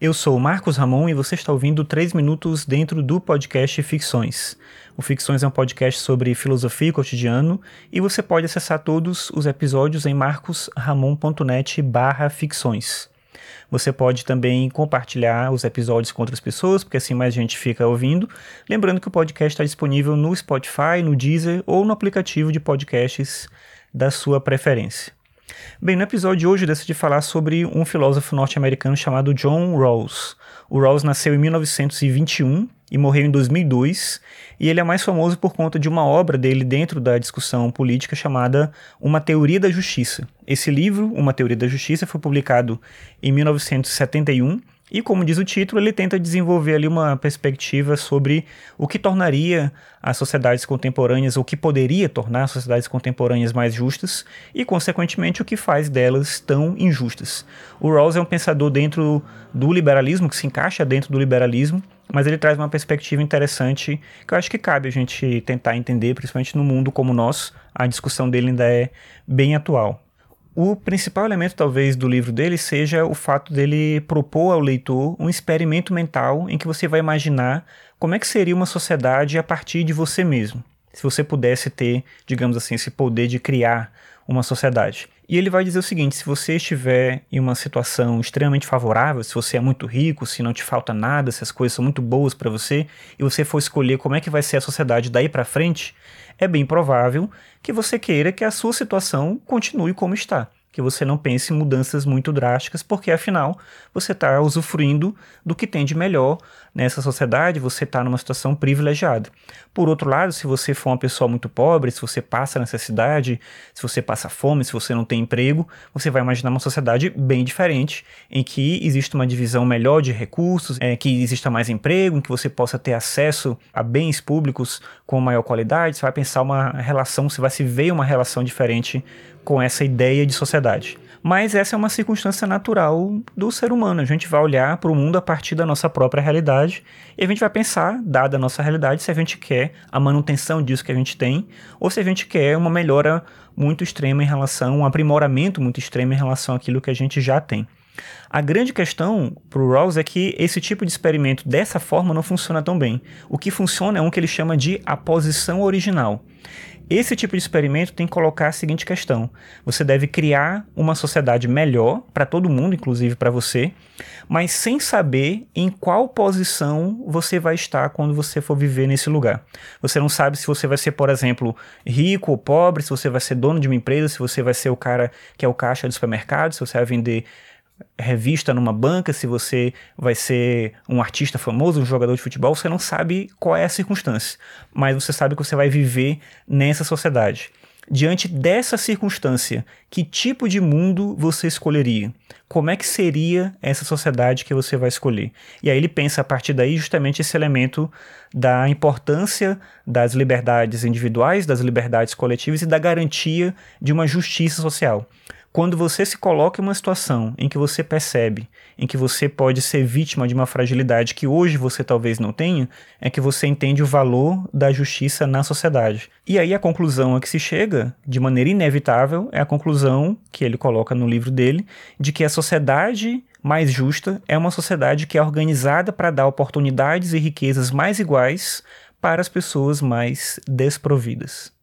Eu sou Marcos Ramon e você está ouvindo 3 minutos dentro do podcast Ficções. O Ficções é um podcast sobre filosofia e cotidiano e você pode acessar todos os episódios em marcosramon.net barra ficções. Você pode também compartilhar os episódios com outras pessoas, porque assim mais gente fica ouvindo. Lembrando que o podcast está disponível no Spotify, no Deezer ou no aplicativo de podcasts da sua preferência. Bem, no episódio de hoje eu decidi falar sobre um filósofo norte-americano chamado John Rawls. O Rawls nasceu em 1921 e morreu em 2002, e ele é mais famoso por conta de uma obra dele dentro da discussão política chamada Uma Teoria da Justiça. Esse livro, Uma Teoria da Justiça, foi publicado em 1971 e como diz o título, ele tenta desenvolver ali uma perspectiva sobre o que tornaria as sociedades contemporâneas, ou o que poderia tornar as sociedades contemporâneas mais justas e, consequentemente, o que faz delas tão injustas. O Rawls é um pensador dentro do liberalismo, que se encaixa dentro do liberalismo, mas ele traz uma perspectiva interessante que eu acho que cabe a gente tentar entender, principalmente no mundo como o nosso. A discussão dele ainda é bem atual. O principal elemento, talvez, do livro dele seja o fato dele propor ao leitor um experimento mental em que você vai imaginar como é que seria uma sociedade a partir de você mesmo. Se você pudesse ter, digamos assim, esse poder de criar uma sociedade. E ele vai dizer o seguinte: se você estiver em uma situação extremamente favorável, se você é muito rico, se não te falta nada, se as coisas são muito boas para você, e você for escolher como é que vai ser a sociedade daí para frente, é bem provável que você queira que a sua situação continue como está que você não pense em mudanças muito drásticas, porque afinal você está usufruindo do que tem de melhor nessa sociedade, você está numa situação privilegiada. Por outro lado, se você for uma pessoa muito pobre, se você passa necessidade, se você passa fome, se você não tem emprego, você vai imaginar uma sociedade bem diferente, em que existe uma divisão melhor de recursos, é, que exista mais emprego, em que você possa ter acesso a bens públicos com maior qualidade, você vai pensar uma relação, você vai se ver uma relação diferente com essa ideia de sociedade. Mas essa é uma circunstância natural do ser humano. A gente vai olhar para o mundo a partir da nossa própria realidade e a gente vai pensar, dada a nossa realidade, se a gente quer a manutenção disso que a gente tem ou se a gente quer uma melhora muito extrema em relação, um aprimoramento muito extremo em relação àquilo que a gente já tem. A grande questão para o Rawls é que esse tipo de experimento dessa forma não funciona tão bem. O que funciona é um que ele chama de a posição original. Esse tipo de experimento tem que colocar a seguinte questão: você deve criar uma sociedade melhor para todo mundo, inclusive para você, mas sem saber em qual posição você vai estar quando você for viver nesse lugar. Você não sabe se você vai ser, por exemplo, rico ou pobre, se você vai ser dono de uma empresa, se você vai ser o cara que é o caixa do supermercado, se você vai vender revista numa banca, se você vai ser um artista famoso, um jogador de futebol, você não sabe qual é a circunstância, mas você sabe que você vai viver nessa sociedade. Diante dessa circunstância, que tipo de mundo você escolheria? Como é que seria essa sociedade que você vai escolher? E aí ele pensa a partir daí justamente esse elemento da importância das liberdades individuais, das liberdades coletivas e da garantia de uma justiça social quando você se coloca em uma situação em que você percebe, em que você pode ser vítima de uma fragilidade que hoje você talvez não tenha, é que você entende o valor da justiça na sociedade. E aí a conclusão a que se chega, de maneira inevitável, é a conclusão que ele coloca no livro dele, de que a sociedade mais justa é uma sociedade que é organizada para dar oportunidades e riquezas mais iguais para as pessoas mais desprovidas.